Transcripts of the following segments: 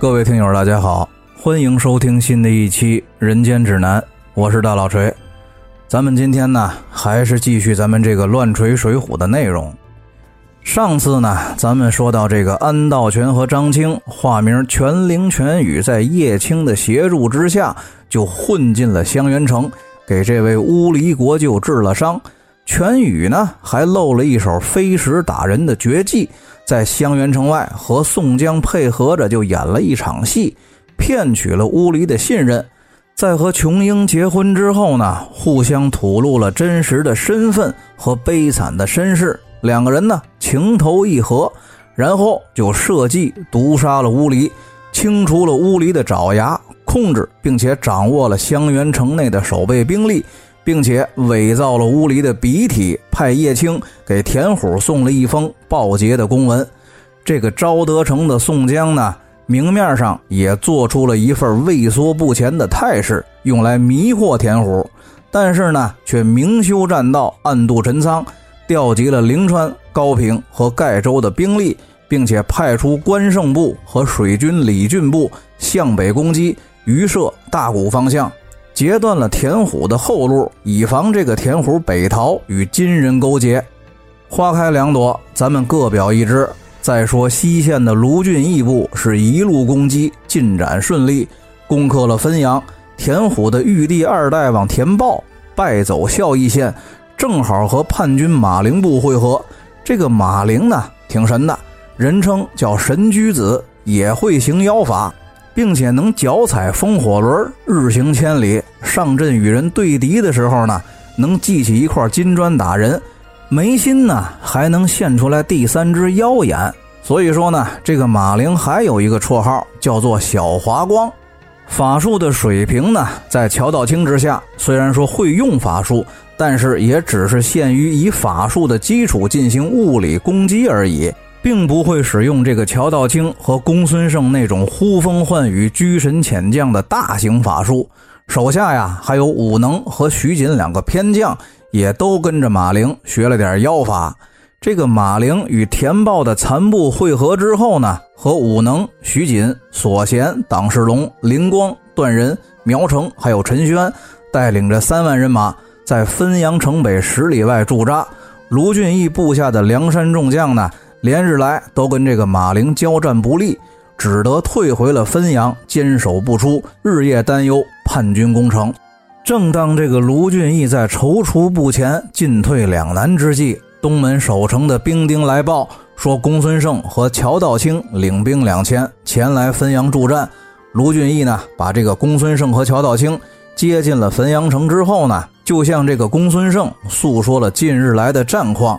各位听友，大家好，欢迎收听新的一期《人间指南》，我是大老锤。咱们今天呢，还是继续咱们这个乱锤水浒的内容。上次呢，咱们说到这个安道全和张青，化名全灵全宇，在叶青的协助之下，就混进了香园城，给这位乌离国舅治了伤。全宇呢，还露了一手飞石打人的绝技，在香园城外和宋江配合着，就演了一场戏，骗取了乌离的信任。在和琼英结婚之后呢，互相吐露了真实的身份和悲惨的身世。两个人呢情投意合，然后就设计毒杀了乌离，清除了乌离的爪牙，控制并且掌握了香园城内的守备兵力，并且伪造了乌离的笔体，派叶青给田虎送了一封报捷的公文。这个昭德城的宋江呢，明面上也做出了一份畏缩不前的态势，用来迷惑田虎，但是呢，却明修栈道，暗度陈仓。调集了灵川、高平和盖州的兵力，并且派出关胜部和水军李俊部向北攻击榆社、大谷方向，截断了田虎的后路，以防这个田虎北逃与金人勾结。花开两朵，咱们各表一枝。再说西线的卢俊义部是一路攻击，进展顺利，攻克了汾阳。田虎的玉帝二代王田豹败走孝义县。正好和叛军马陵部会合，这个马陵呢挺神的，人称叫神驹子，也会行妖法，并且能脚踩风火轮，日行千里。上阵与人对敌的时候呢，能记起一块金砖打人，眉心呢还能现出来第三只妖眼。所以说呢，这个马陵还有一个绰号叫做小华光。法术的水平呢，在乔道清之下，虽然说会用法术。但是也只是限于以法术的基础进行物理攻击而已，并不会使用这个乔道清和公孙胜那种呼风唤雨、居神遣将的大型法术。手下呀，还有武能和徐锦两个偏将，也都跟着马陵学了点妖法。这个马陵与田豹的残部会合之后呢，和武能、徐锦、索贤、党世龙、灵光、段仁、苗成还有陈轩带领着三万人马。在汾阳城北十里外驻扎，卢俊义部下的梁山众将呢，连日来都跟这个马陵交战不利，只得退回了汾阳，坚守不出，日夜担忧叛军攻城。正当这个卢俊义在踌躇不前、进退两难之际，东门守城的兵丁来报说，公孙胜和乔道清领兵两千前来汾阳助战。卢俊义呢，把这个公孙胜和乔道清接进了汾阳城之后呢。就向这个公孙胜诉说了近日来的战况，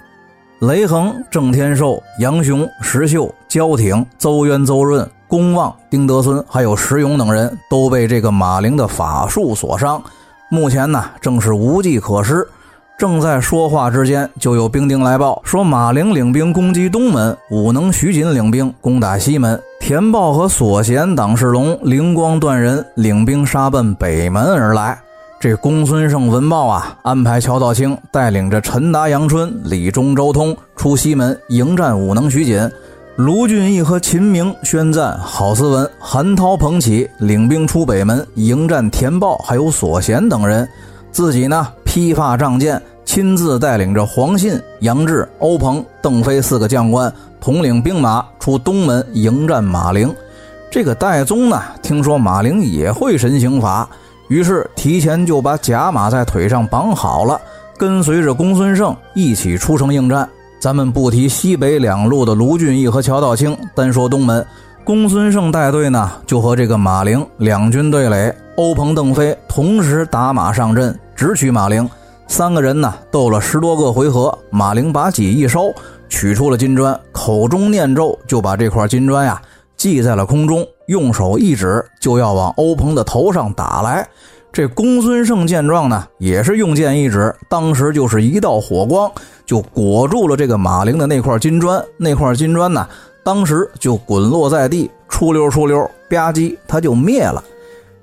雷横、郑天寿、杨雄、石秀、焦挺、邹渊、邹润、公望、丁德孙，还有石勇等人都被这个马陵的法术所伤，目前呢正是无计可施。正在说话之间，就有兵丁来报说，马陵领兵攻击东门，武能徐锦领兵攻打西门，田豹和索贤、党世龙、灵光段人领兵杀奔北门而来。这公孙胜闻报啊，安排乔道清带领着陈达、杨春、李忠、周通出西门迎战武能徐锦，卢俊义和秦明、宣赞、郝思文、韩涛、彭起领兵出北门迎战田豹，还有索贤等人，自己呢披发仗剑，亲自带领着黄信、杨志、欧鹏、邓飞四个将官统领兵马出东门迎战马陵。这个戴宗呢，听说马陵也会神行法。于是提前就把甲马在腿上绑好了，跟随着公孙胜一起出城应战。咱们不提西北两路的卢俊义和乔道清，单说东门，公孙胜带队呢，就和这个马陵两军对垒。欧鹏、邓飞同时打马上阵，直取马陵。三个人呢斗了十多个回合，马陵把戟一收，取出了金砖，口中念咒，就把这块金砖呀系在了空中。用手一指，就要往欧鹏的头上打来。这公孙胜见状呢，也是用剑一指，当时就是一道火光，就裹住了这个马陵的那块金砖。那块金砖呢，当时就滚落在地，出溜出溜，吧唧，它就灭了。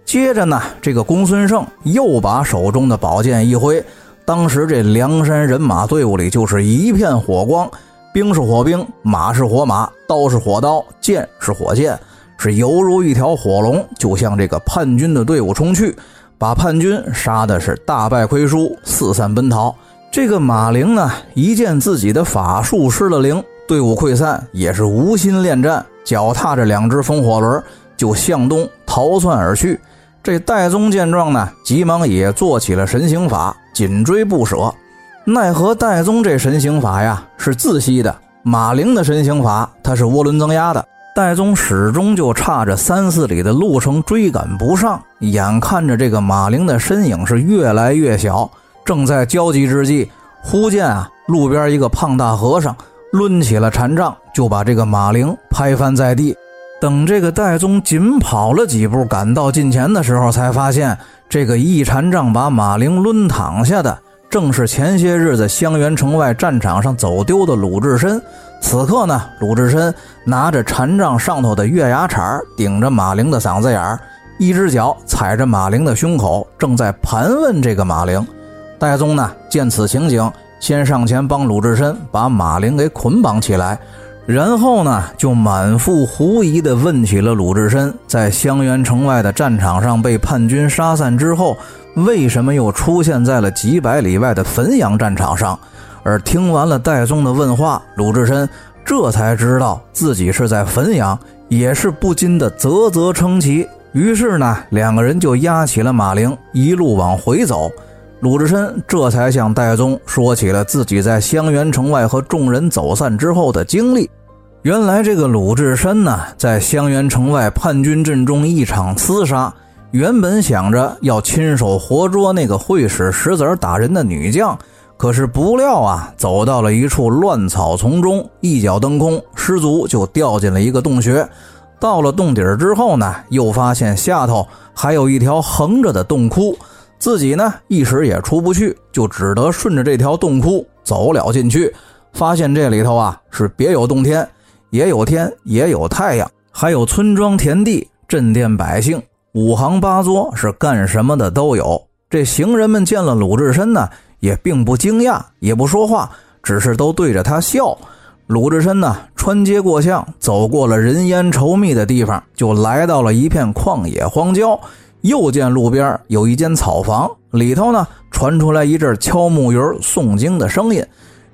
接着呢，这个公孙胜又把手中的宝剑一挥，当时这梁山人马队伍里就是一片火光，兵是火兵，马是火马，刀是火刀，剑是火剑。是犹如一条火龙，就向这个叛军的队伍冲去，把叛军杀的是大败亏输，四散奔逃。这个马陵呢，一见自己的法术失了灵，队伍溃散，也是无心恋战，脚踏着两只风火轮就向东逃窜而去。这戴宗见状呢，急忙也做起了神行法，紧追不舍。奈何戴宗这神行法呀是自吸的，马陵的神行法他是涡轮增压的。戴宗始终就差着三四里的路程追赶不上，眼看着这个马陵的身影是越来越小，正在焦急之际，忽见啊路边一个胖大和尚抡起了禅杖，就把这个马陵拍翻在地。等这个戴宗紧跑了几步赶到近前的时候，才发现这个一禅杖把马陵抡躺下的，正是前些日子香园城外战场上走丢的鲁智深。此刻呢，鲁智深拿着禅杖上头的月牙铲顶着马陵的嗓子眼儿，一只脚踩着马陵的胸口，正在盘问这个马陵。戴宗呢，见此情景，先上前帮鲁智深把马陵给捆绑起来，然后呢，就满腹狐疑地问起了鲁智深在香园城外的战场上被叛军杀散之后，为什么又出现在了几百里外的汾阳战场上。而听完了戴宗的问话，鲁智深这才知道自己是在汾阳，也是不禁的啧啧称奇。于是呢，两个人就押起了马陵，一路往回走。鲁智深这才向戴宗说起了自己在香园城外和众人走散之后的经历。原来这个鲁智深呢，在香园城外叛军阵中一场厮杀，原本想着要亲手活捉那个会使石子打人的女将。可是不料啊，走到了一处乱草丛中，一脚蹬空，失足就掉进了一个洞穴。到了洞底儿之后呢，又发现下头还有一条横着的洞窟，自己呢一时也出不去，就只得顺着这条洞窟走了进去。发现这里头啊是别有洞天，也有天，也有太阳，还有村庄、田地、镇店、百姓，五行八作，是干什么的都有。这行人们见了鲁智深呢。也并不惊讶，也不说话，只是都对着他笑。鲁智深呢，穿街过巷，走过了人烟稠密的地方，就来到了一片旷野荒郊。又见路边有一间草房，里头呢传出来一阵敲木鱼、诵经的声音。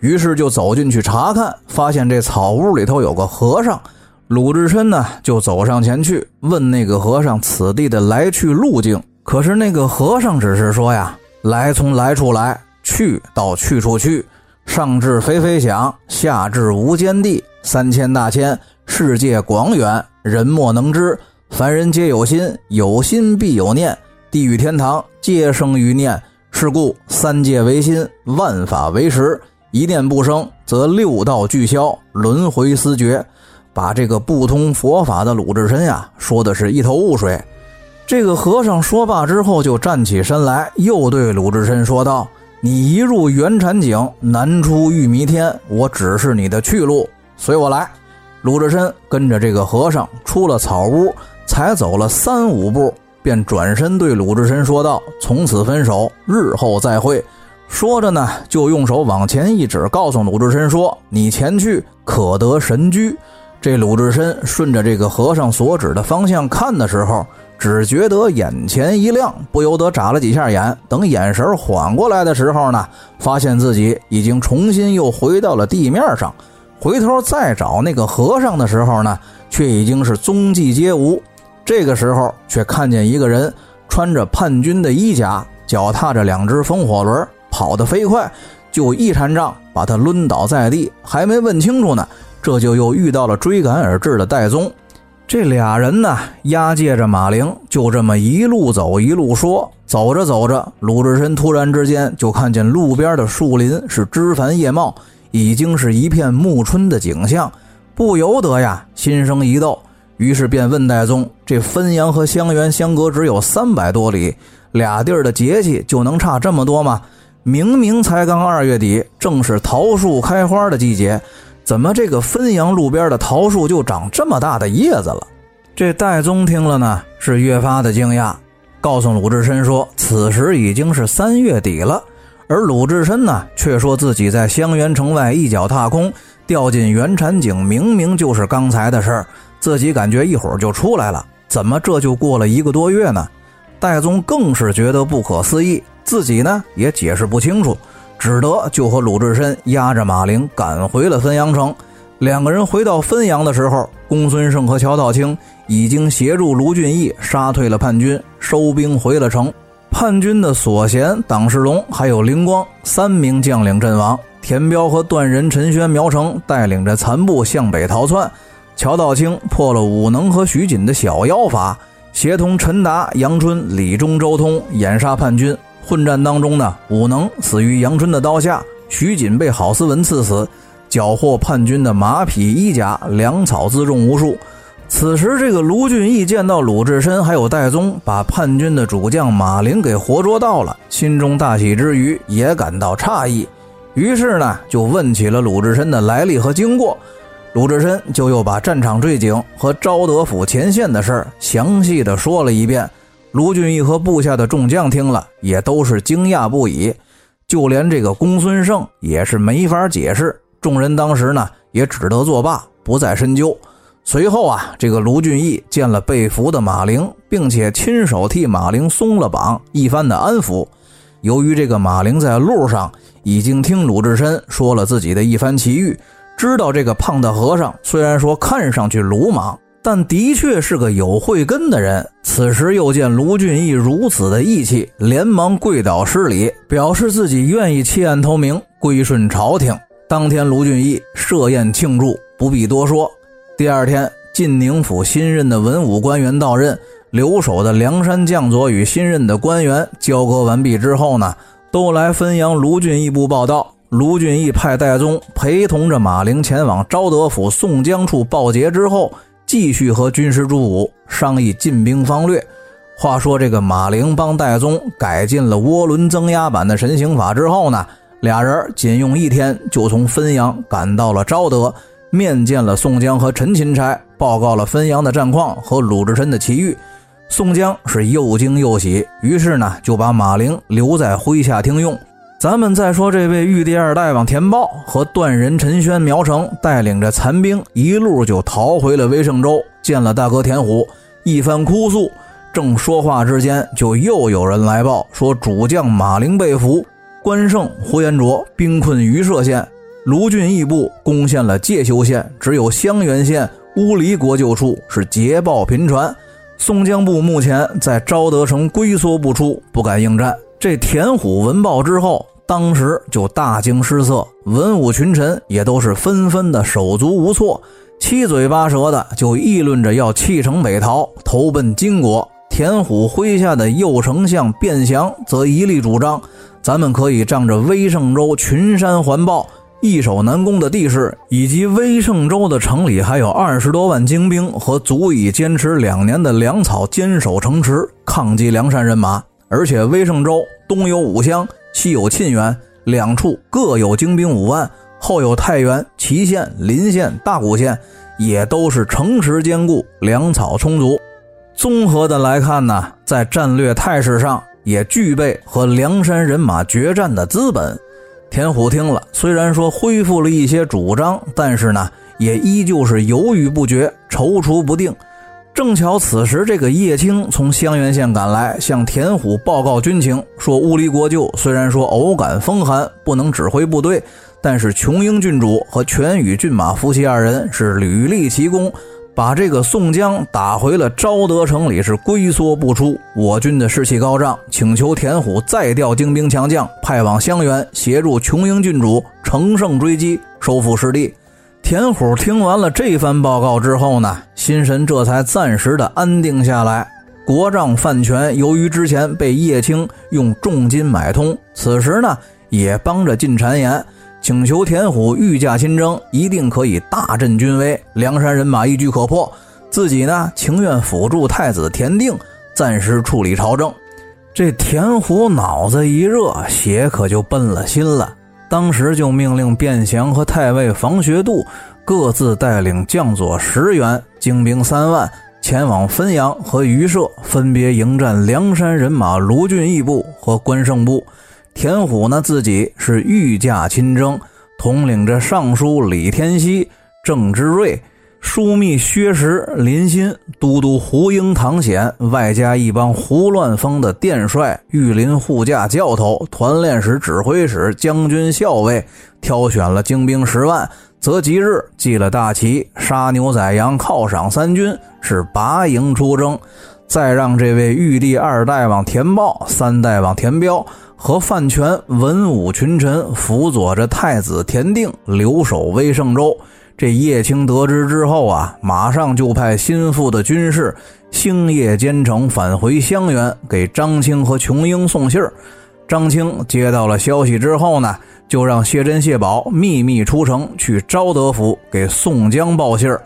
于是就走进去查看，发现这草屋里头有个和尚。鲁智深呢就走上前去问那个和尚此地的来去路径。可是那个和尚只是说呀：“来从来处来。”去到去处去，上至飞飞响，下至无间地，三千大千，世界广远，人莫能知。凡人皆有心，有心必有念。地狱天堂皆生于念，是故三界唯心，万法唯识。一念不生，则六道俱消，轮回思绝。把这个不通佛法的鲁智深呀，说的是一头雾水。这个和尚说罢之后，就站起身来，又对鲁智深说道。你一入元禅井，难出玉弥天。我指示你的去路，随我来。鲁智深跟着这个和尚出了草屋，才走了三五步，便转身对鲁智深说道：“从此分手，日后再会。”说着呢，就用手往前一指，告诉鲁智深说：“你前去可得神驹。”这鲁智深顺着这个和尚所指的方向看的时候。只觉得眼前一亮，不由得眨了几下眼。等眼神缓过来的时候呢，发现自己已经重新又回到了地面上。回头再找那个和尚的时候呢，却已经是踪迹皆无。这个时候，却看见一个人穿着叛军的衣甲，脚踏着两只风火轮，跑得飞快，就一禅杖把他抡倒在地。还没问清楚呢，这就又遇到了追赶而至的戴宗。这俩人呢，押解着马陵，就这么一路走一路说。走着走着，鲁智深突然之间就看见路边的树林是枝繁叶茂，已经是一片暮春的景象，不由得呀心生一窦。于是便问戴宗：“这汾阳和襄垣相隔只有三百多里，俩地儿的节气就能差这么多吗？明明才刚二月底，正是桃树开花的季节。”怎么这个汾阳路边的桃树就长这么大的叶子了？这戴宗听了呢，是越发的惊讶，告诉鲁智深说：“此时已经是三月底了。”而鲁智深呢，却说自己在香园城外一脚踏空，掉进元禅井，明明就是刚才的事儿，自己感觉一会儿就出来了，怎么这就过了一个多月呢？戴宗更是觉得不可思议，自己呢也解释不清楚，只得就和鲁智深押着马陵赶回了汾阳城。两个人回到汾阳的时候，公孙胜和乔道清已经协助卢俊义杀退了叛军，收兵回了城。叛军的左贤、党世龙还有灵光三名将领阵亡，田彪和段仁、陈轩、苗成带领着残部向北逃窜。乔道清破了武能和徐锦的小妖法，协同陈达、杨春、李忠、周通掩杀叛军。混战当中呢，武能死于杨春的刀下，徐锦被郝思文刺死，缴获叛军的马匹、衣甲、粮草辎重无数。此时，这个卢俊义见到鲁智深还有戴宗把叛军的主将马陵给活捉到了，心中大喜之余，也感到诧异，于是呢，就问起了鲁智深的来历和经过。鲁智深就又把战场坠井和昭德府前线的事儿详细的说了一遍。卢俊义和部下的众将听了，也都是惊讶不已，就连这个公孙胜也是没法解释。众人当时呢，也只得作罢，不再深究。随后啊，这个卢俊义见了被俘的马陵，并且亲手替马陵松了绑，一番的安抚。由于这个马陵在路上已经听鲁智深说了自己的一番奇遇，知道这个胖大和尚虽然说看上去鲁莽，但的确是个有慧根的人。此时又见卢俊义如此的义气，连忙跪倒施礼，表示自己愿意弃暗投明，归顺朝廷。当天，卢俊义设宴庆祝，不必多说。第二天，晋宁府新任的文武官员到任，留守的梁山将佐与新任的官员交割完毕之后呢，都来汾阳卢俊义部报道。卢俊义派戴宗陪同着马陵前往昭德府宋江处报捷之后，继续和军师朱武商议进兵方略。话说这个马陵帮戴宗改进了涡轮增压版的神行法之后呢，俩人仅用一天就从汾阳赶到了昭德。面见了宋江和陈钦差，报告了汾阳的战况和鲁智深的奇遇。宋江是又惊又喜，于是呢就把马陵留在麾下听用。咱们再说这位玉帝二代王田豹和段仁、陈轩、苗成带领着残兵一路就逃回了威胜州，见了大哥田虎，一番哭诉。正说话之间，就又有人来报说主将马陵被俘，关胜、呼延灼兵困榆社县。卢俊义部攻陷了介休县，只有襄垣县乌离国救处是捷报频传。宋江部目前在昭德城龟缩不出，不敢应战。这田虎闻报之后，当时就大惊失色，文武群臣也都是纷纷的手足无措，七嘴八舌的就议论着要弃城北逃，投奔金国。田虎麾下的右丞相卞祥则一力主张，咱们可以仗着威胜州群山环抱。易守难攻的地势，以及威胜州的城里还有二十多万精兵和足以坚持两年的粮草，坚守城池，抗击梁山人马。而且威胜州东有武乡，西有沁源，两处各有精兵五万，后有太原、祁县、临县、大谷县，也都是城池坚固，粮草充足。综合的来看呢，在战略态势上也具备和梁山人马决战的资本。田虎听了，虽然说恢复了一些主张，但是呢，也依旧是犹豫不决、踌躇不定。正巧此时，这个叶青从襄垣县赶来，向田虎报告军情，说乌离国舅虽然说偶感风寒，不能指挥部队，但是琼英郡主和全宇骏马夫妻二人是屡立奇功。把这个宋江打回了昭德城里，是龟缩不出。我军的士气高涨，请求田虎再调精兵强将，派往襄垣协助琼英郡主乘胜追击，收复失地。田虎听完了这番报告之后呢，心神这才暂时的安定下来。国丈范权由于之前被叶青用重金买通，此时呢也帮着进谗言。请求田虎御驾亲征，一定可以大振军威，梁山人马一举可破。自己呢，情愿辅助太子田定，暂时处理朝政。这田虎脑子一热，血可就奔了心了。当时就命令卞祥和太尉房学度各自带领将佐十员、精兵三万，前往汾阳和榆社，分别迎战梁山人马卢俊义部和关胜部。田虎呢，自己是御驾亲征，统领着尚书李天锡、郑之瑞、枢密薛石、林欣、都督胡英、唐显，外加一帮胡乱封的殿帅、御林护驾教头、团练使、指挥使、将军、校尉，挑选了精兵十万，择吉日祭了大旗，杀牛宰羊，犒赏三军，是拔营出征。再让这位玉帝二代王田豹、三代王田彪和范全文武群臣辅佐着太子田定留守威胜州。这叶青得知之后啊，马上就派心腹的军士星夜兼程返回襄垣，给张青和琼英送信儿。张青接到了消息之后呢，就让谢珍、谢宝秘密出城去昭德府给宋江报信儿。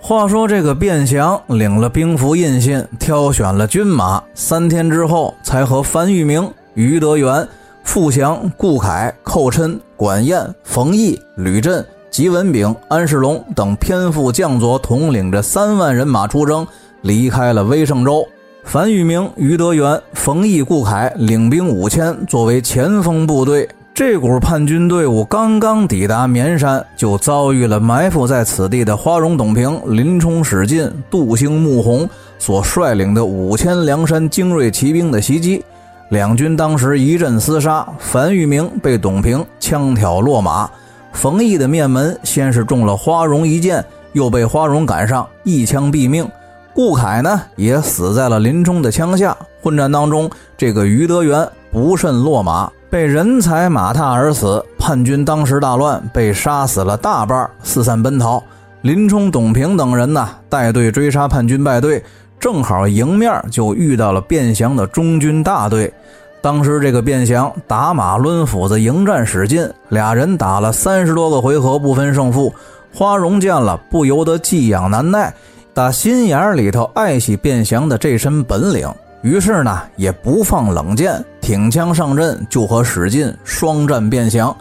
话说这个卞祥领了兵符印信，挑选了军马，三天之后才和樊玉明、于德元、傅祥、顾凯、寇琛、管晏、冯毅、吕震。吉文炳、安世龙等偏副将佐统领着三万人马出征，离开了威胜州。樊玉明、于德元、冯毅、顾凯领兵五千，作为前锋部队。这股叛军队伍刚刚抵达绵山，就遭遇了埋伏在此地的花荣、董平、林冲、史进、杜兴、穆弘所率领的五千梁山精锐骑兵的袭击。两军当时一阵厮杀，樊玉明被董平枪挑落马。冯异的面门先是中了花荣一箭，又被花荣赶上一枪毙命。顾凯呢也死在了林冲的枪下。混战当中，这个于德元不慎落马，被人踩马踏而死。叛军当时大乱，被杀死了大半，四散奔逃。林冲、董平等人呢带队追杀叛军败队，正好迎面就遇到了卞祥的中军大队。当时这个卞祥打马抡斧子迎战史进，俩人打了三十多个回合不分胜负。花荣见了不由得寄养难耐，打心眼里头爱惜卞祥的这身本领，于是呢也不放冷箭，挺枪上阵就和史进双战卞祥。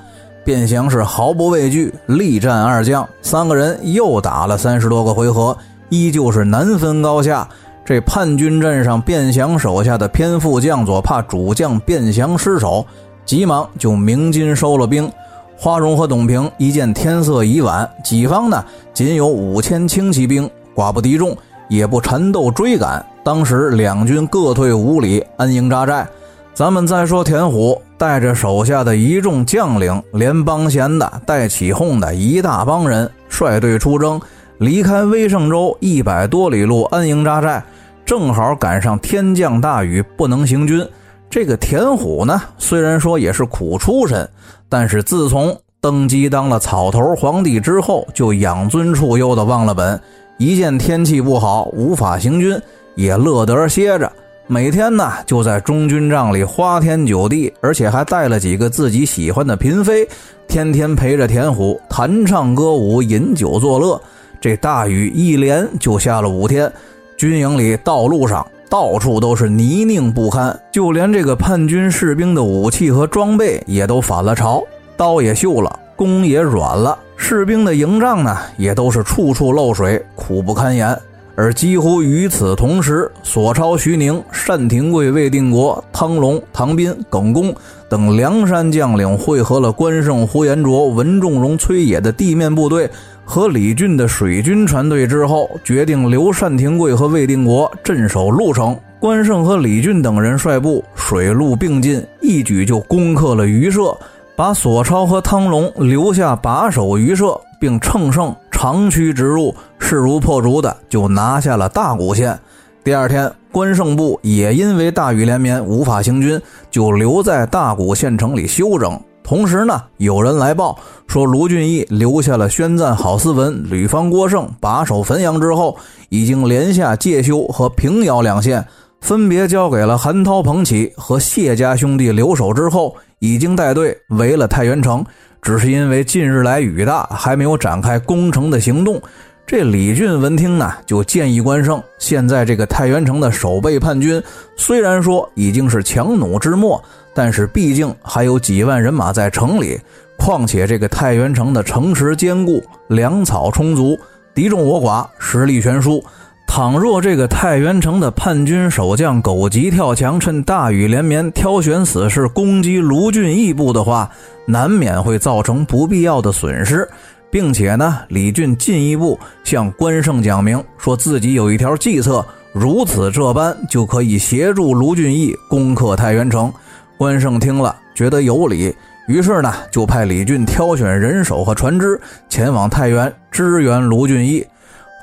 卞祥是毫不畏惧，力战二将，三个人又打了三十多个回合，依旧是难分高下。这叛军阵上，卞祥手下的偏副将佐怕主将卞祥失手，急忙就鸣金收了兵。花荣和董平一见天色已晚，己方呢仅有五千轻骑兵，寡不敌众，也不缠斗追赶。当时两军各退五里，安营扎寨。咱们再说田虎带着手下的一众将领，连帮闲的带起哄的一大帮人，率队出征，离开威胜州一百多里路，安营扎寨。正好赶上天降大雨，不能行军。这个田虎呢，虽然说也是苦出身，但是自从登基当了草头皇帝之后，就养尊处优的忘了本。一见天气不好，无法行军，也乐得歇着。每天呢，就在中军帐里花天酒地，而且还带了几个自己喜欢的嫔妃，天天陪着田虎弹唱歌舞、饮酒作乐。这大雨一连就下了五天。军营里、道路上到处都是泥泞不堪，就连这个叛军士兵的武器和装备也都反了潮，刀也锈了，弓也软了，士兵的营帐呢也都是处处漏水，苦不堪言。而几乎与此同时，索超、徐宁、单廷贵、魏定国、汤龙、唐斌、耿恭等梁山将领汇合了关胜、呼延灼、文仲荣、崔野的地面部队。和李俊的水军船队之后，决定留单廷贵和魏定国镇守潞城。关胜和李俊等人率部水陆并进，一举就攻克了榆社，把索超和汤龙留下把守榆社，并乘胜长驱直入，势如破竹的就拿下了大谷县。第二天，关胜部也因为大雨连绵无法行军，就留在大谷县城里休整。同时呢，有人来报说，卢俊义留下了宣赞郝思文、吕方、郭盛把守汾阳之后，已经连下介休和平遥两县，分别交给了韩涛、彭起和谢家兄弟留守之后，已经带队围了太原城。只是因为近日来雨大，还没有展开攻城的行动。这李俊闻听呢，就建议关胜：现在这个太原城的守备叛军，虽然说已经是强弩之末。但是毕竟还有几万人马在城里，况且这个太原城的城池坚固，粮草充足，敌众我寡，实力悬殊。倘若这个太原城的叛军守将狗急跳墙，趁大雨连绵挑选死士攻击卢俊义部的话，难免会造成不必要的损失。并且呢，李俊进一步向关胜讲明，说自己有一条计策，如此这般就可以协助卢俊义攻克太原城。关胜听了，觉得有理，于是呢，就派李俊挑选人手和船只，前往太原支援卢俊义。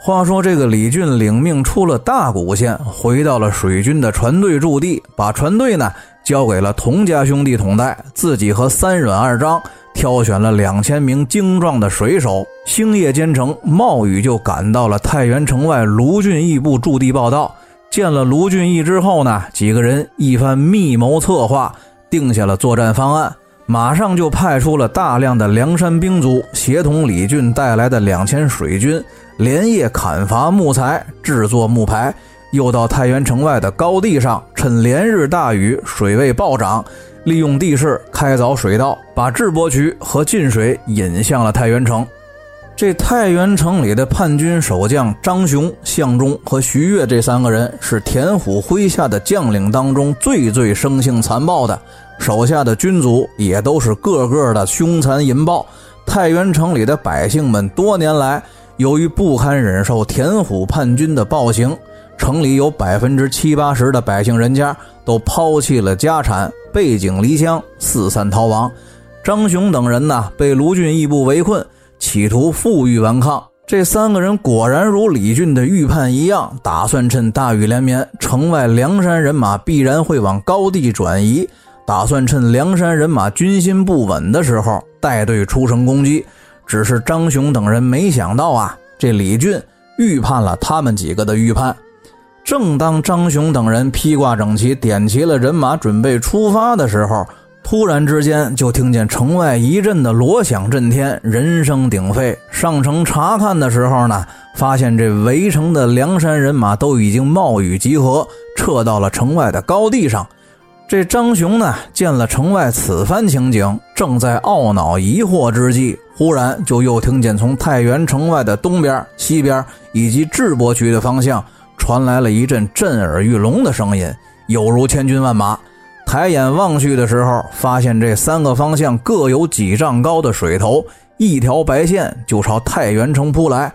话说这个李俊领命出了大谷县，回到了水军的船队驻地，把船队呢交给了童家兄弟统带，自己和三阮二张。挑选了两千名精壮的水手，星夜兼程，冒雨就赶到了太原城外卢俊义部驻地报道。见了卢俊义之后呢，几个人一番密谋策划，定下了作战方案，马上就派出了大量的梁山兵卒，协同李俊带来的两千水军，连夜砍伐木材，制作木牌，又到太原城外的高地上，趁连日大雨，水位暴涨。利用地势开凿水道，把智伯渠和进水引向了太原城。这太原城里的叛军守将张雄、向忠和徐悦这三个人是田虎麾下的将领当中最最生性残暴的，手下的军卒也都是个个的凶残淫暴。太原城里的百姓们多年来由于不堪忍受田虎叛军的暴行，城里有百分之七八十的百姓人家都抛弃了家产。背井离乡，四散逃亡。张雄等人呢，被卢俊义部围困，企图负隅顽抗。这三个人果然如李俊的预判一样，打算趁大雨连绵，城外梁山人马必然会往高地转移，打算趁梁山人马军心不稳的时候带队出城攻击。只是张雄等人没想到啊，这李俊预判了他们几个的预判。正当张雄等人披挂整齐，点齐了人马，准备出发的时候，突然之间就听见城外一阵的锣响震天，人声鼎沸。上城查看的时候呢，发现这围城的梁山人马都已经冒雨集合，撤到了城外的高地上。这张雄呢，见了城外此番情景，正在懊恼疑惑之际，忽然就又听见从太原城外的东边、西边以及智伯渠的方向。传来了一阵震耳欲聋的声音，有如千军万马。抬眼望去的时候，发现这三个方向各有几丈高的水头，一条白线就朝太原城扑来。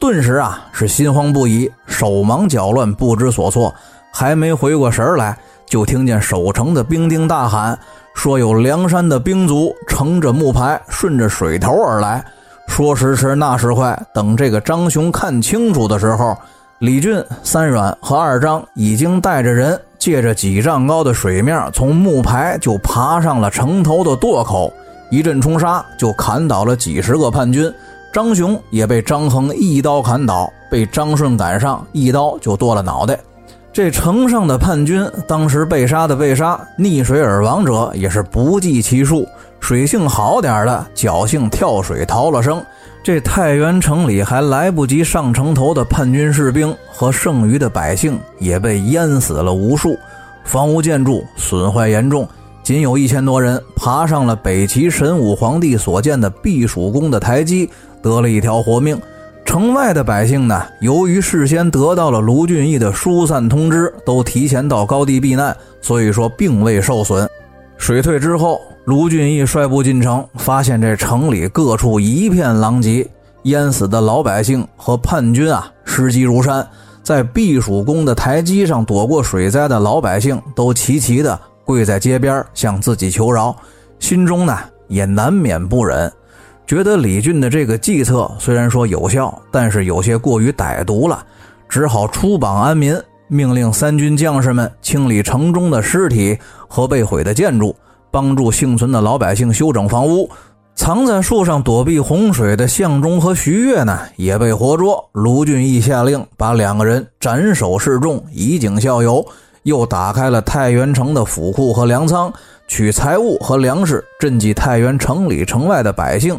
顿时啊，是心慌不已，手忙脚乱，不知所措。还没回过神来，就听见守城的兵丁大喊：“说有梁山的兵卒乘着木牌，顺着水头而来。”说时迟，那时快，等这个张雄看清楚的时候。李俊、三阮和二张已经带着人，借着几丈高的水面，从木排就爬上了城头的垛口，一阵冲杀就砍倒了几十个叛军。张雄也被张衡一刀砍倒，被张顺赶上，一刀就剁了脑袋。这城上的叛军，当时被杀的被杀，溺水而亡者也是不计其数。水性好点的，侥幸跳水逃了生。这太原城里还来不及上城头的叛军士兵和剩余的百姓也被淹死了无数，房屋建筑损坏严重，仅有一千多人爬上了北齐神武皇帝所建的避暑宫的台基，得了一条活命。城外的百姓呢，由于事先得到了卢俊义的疏散通知，都提前到高地避难，所以说并未受损。水退之后。卢俊义率部进城，发现这城里各处一片狼藉，淹死的老百姓和叛军啊，尸积如山。在避暑宫的台基上躲过水灾的老百姓，都齐齐的跪在街边向自己求饶，心中呢也难免不忍，觉得李俊的这个计策虽然说有效，但是有些过于歹毒了，只好出榜安民，命令三军将士们清理城中的尸体和被毁的建筑。帮助幸存的老百姓修整房屋，藏在树上躲避洪水的向忠和徐悦呢，也被活捉。卢俊义下令把两个人斩首示众，以儆效尤。又打开了太原城的府库和粮仓，取财物和粮食赈济太原城里城外的百姓。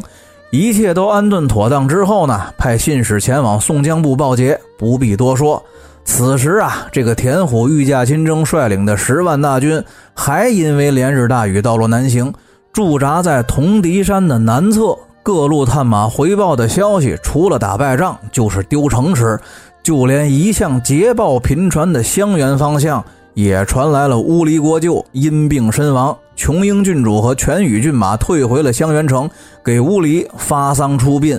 一切都安顿妥当之后呢，派信使前往宋江部报捷。不必多说。此时啊，这个田虎御驾亲征率领的十万大军，还因为连日大雨道路难行，驻扎在铜笛山的南侧。各路探马回报的消息，除了打败仗，就是丢城池。就连一向捷报频传的襄垣方向，也传来了乌离国舅因病身亡。琼英郡主和全羽骏马退回了襄垣城，给乌离发丧出殡。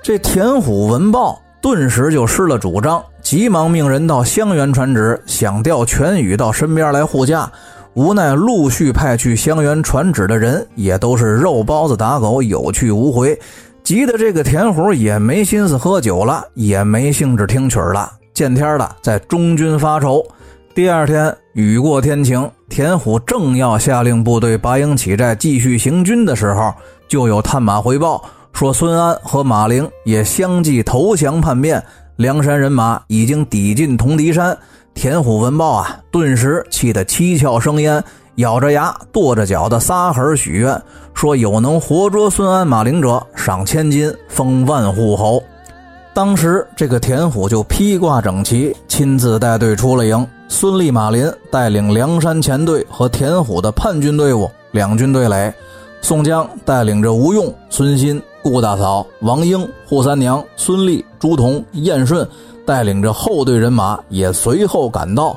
这田虎闻报，顿时就失了主张，急忙命人到襄垣传旨，想调全宇到身边来护驾。无奈陆续派去襄垣传旨的人，也都是肉包子打狗，有去无回。急得这个田虎也没心思喝酒了，也没兴致听曲了。见天的在中军发愁。第二天雨过天晴，田虎正要下令部队拔营起寨，继续行军的时候，就有探马回报说，孙安和马陵也相继投降叛变，梁山人马已经抵近铜敌山。田虎闻报啊，顿时气得七窍生烟，咬着牙跺着脚的撒狠许愿，说有能活捉孙安、马陵者，赏千金，封万户侯。当时这个田虎就披挂整齐，亲自带队出了营。孙立、马林带领梁山前队和田虎的叛军队伍两军对垒。宋江带领着吴用、孙新、顾大嫂、王英、扈三娘、孙立、朱仝、燕顺带领着后队人马也随后赶到。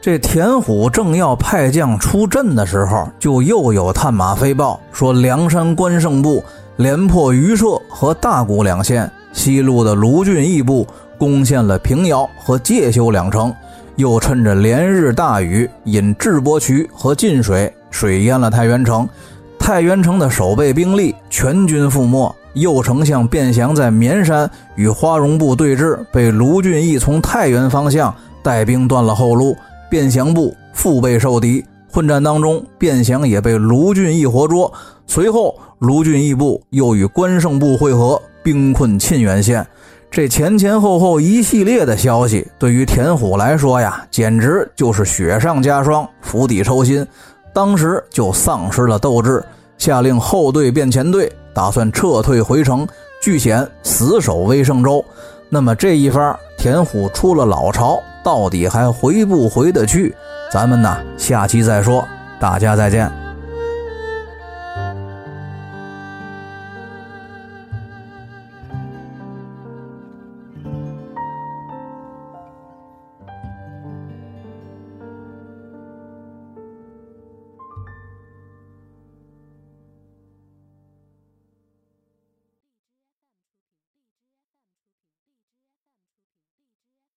这田虎正要派将出阵的时候，就又有探马飞报说，梁山关胜部连破榆社和大谷两县。西路的卢俊义部攻陷了平遥和介休两城，又趁着连日大雨，引智波渠和进水，水淹了太原城。太原城的守备兵力全军覆没。右丞相卞祥在绵山与花荣部对峙，被卢俊义从太原方向带兵断了后路，卞祥部腹背受敌。混战当中，卞祥也被卢俊义活捉。随后，卢俊义部又与关胜部会合。兵困沁源县，这前前后后一系列的消息，对于田虎来说呀，简直就是雪上加霜，釜底抽薪。当时就丧失了斗志，下令后队变前队，打算撤退回城，据险死守威胜州。那么这一番，田虎出了老巢，到底还回不回得去？咱们呢，下期再说。大家再见。